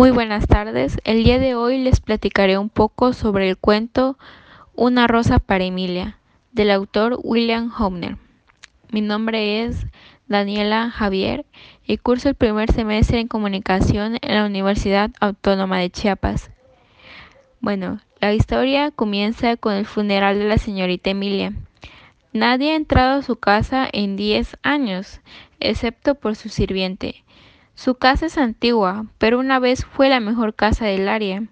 Muy buenas tardes. El día de hoy les platicaré un poco sobre el cuento Una rosa para Emilia, del autor William Homner. Mi nombre es Daniela Javier y curso el primer semestre en comunicación en la Universidad Autónoma de Chiapas. Bueno, la historia comienza con el funeral de la señorita Emilia. Nadie ha entrado a su casa en 10 años, excepto por su sirviente su casa es antigua, pero una vez fue la mejor casa del área.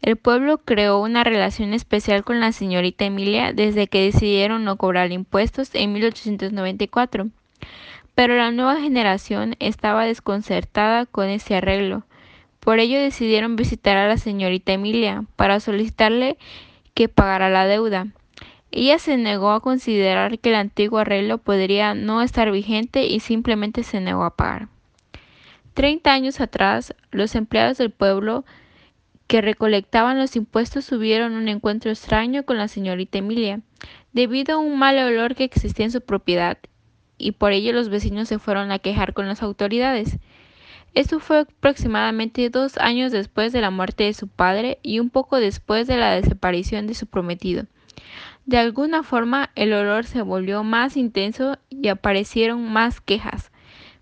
El pueblo creó una relación especial con la señorita Emilia desde que decidieron no cobrar impuestos en 1894. Pero la nueva generación estaba desconcertada con ese arreglo. Por ello decidieron visitar a la señorita Emilia para solicitarle que pagara la deuda. Ella se negó a considerar que el antiguo arreglo podría no estar vigente y simplemente se negó a pagar. Treinta años atrás, los empleados del pueblo que recolectaban los impuestos tuvieron un encuentro extraño con la señorita Emilia, debido a un mal olor que existía en su propiedad, y por ello los vecinos se fueron a quejar con las autoridades. Esto fue aproximadamente dos años después de la muerte de su padre y un poco después de la desaparición de su prometido. De alguna forma el olor se volvió más intenso y aparecieron más quejas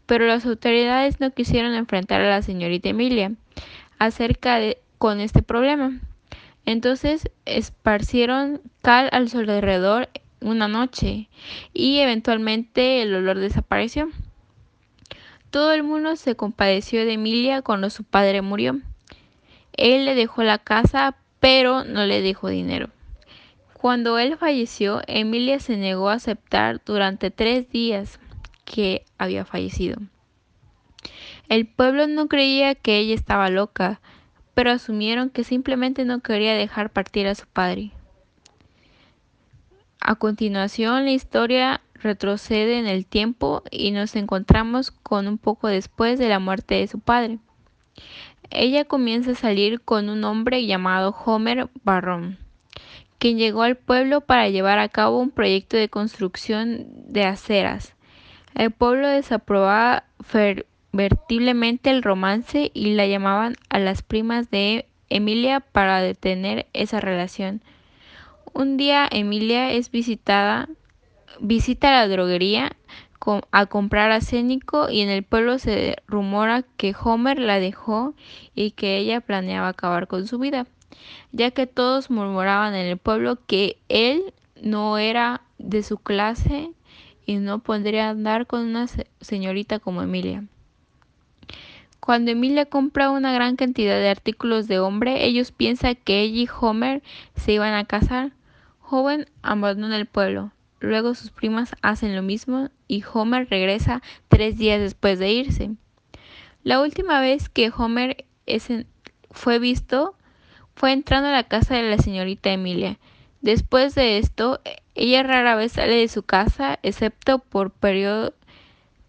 pero las autoridades no quisieron enfrentar a la señorita Emilia acerca de con este problema. Entonces esparcieron cal al su alrededor una noche y eventualmente el olor desapareció. Todo el mundo se compadeció de Emilia cuando su padre murió. Él le dejó la casa, pero no le dejó dinero. Cuando él falleció, Emilia se negó a aceptar durante tres días que había fallecido. El pueblo no creía que ella estaba loca, pero asumieron que simplemente no quería dejar partir a su padre. A continuación, la historia retrocede en el tiempo y nos encontramos con un poco después de la muerte de su padre. Ella comienza a salir con un hombre llamado Homer Barron, quien llegó al pueblo para llevar a cabo un proyecto de construcción de aceras el pueblo desaprobaba fervientemente el romance y la llamaban a las primas de Emilia para detener esa relación. Un día Emilia es visitada, visita la droguería a comprar acénico y en el pueblo se rumora que Homer la dejó y que ella planeaba acabar con su vida, ya que todos murmuraban en el pueblo que él no era de su clase y no podría andar con una señorita como Emilia. Cuando Emilia compra una gran cantidad de artículos de hombre, ellos piensan que ella y Homer se iban a casar. Joven abandona el pueblo. Luego sus primas hacen lo mismo y Homer regresa tres días después de irse. La última vez que Homer fue visto fue entrando a la casa de la señorita Emilia. Después de esto, ella rara vez sale de su casa, excepto por periodo,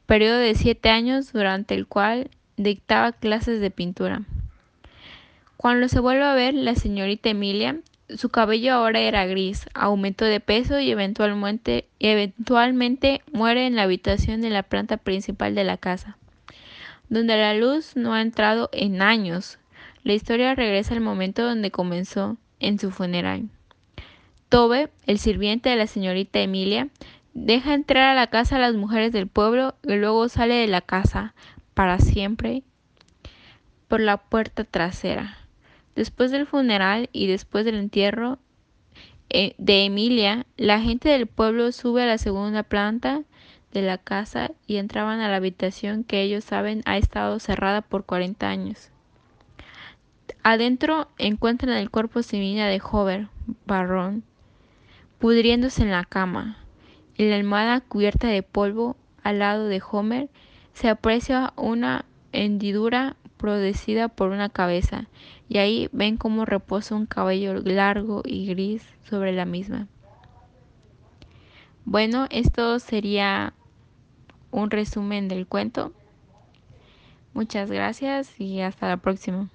periodo de siete años durante el cual dictaba clases de pintura. Cuando se vuelve a ver la señorita Emilia, su cabello ahora era gris, aumentó de peso y eventualmente, eventualmente muere en la habitación de la planta principal de la casa, donde la luz no ha entrado en años. La historia regresa al momento donde comenzó en su funeral. Tobe, el sirviente de la señorita Emilia, deja entrar a la casa a las mujeres del pueblo y luego sale de la casa para siempre por la puerta trasera. Después del funeral y después del entierro eh, de Emilia, la gente del pueblo sube a la segunda planta de la casa y entraban a la habitación que ellos saben ha estado cerrada por 40 años. Adentro encuentran el cuerpo sin vida de Hover, Barrón, pudriéndose en la cama. En la almohada cubierta de polvo al lado de Homer se aprecia una hendidura producida por una cabeza, y ahí ven cómo reposa un cabello largo y gris sobre la misma. Bueno, esto sería un resumen del cuento. Muchas gracias y hasta la próxima.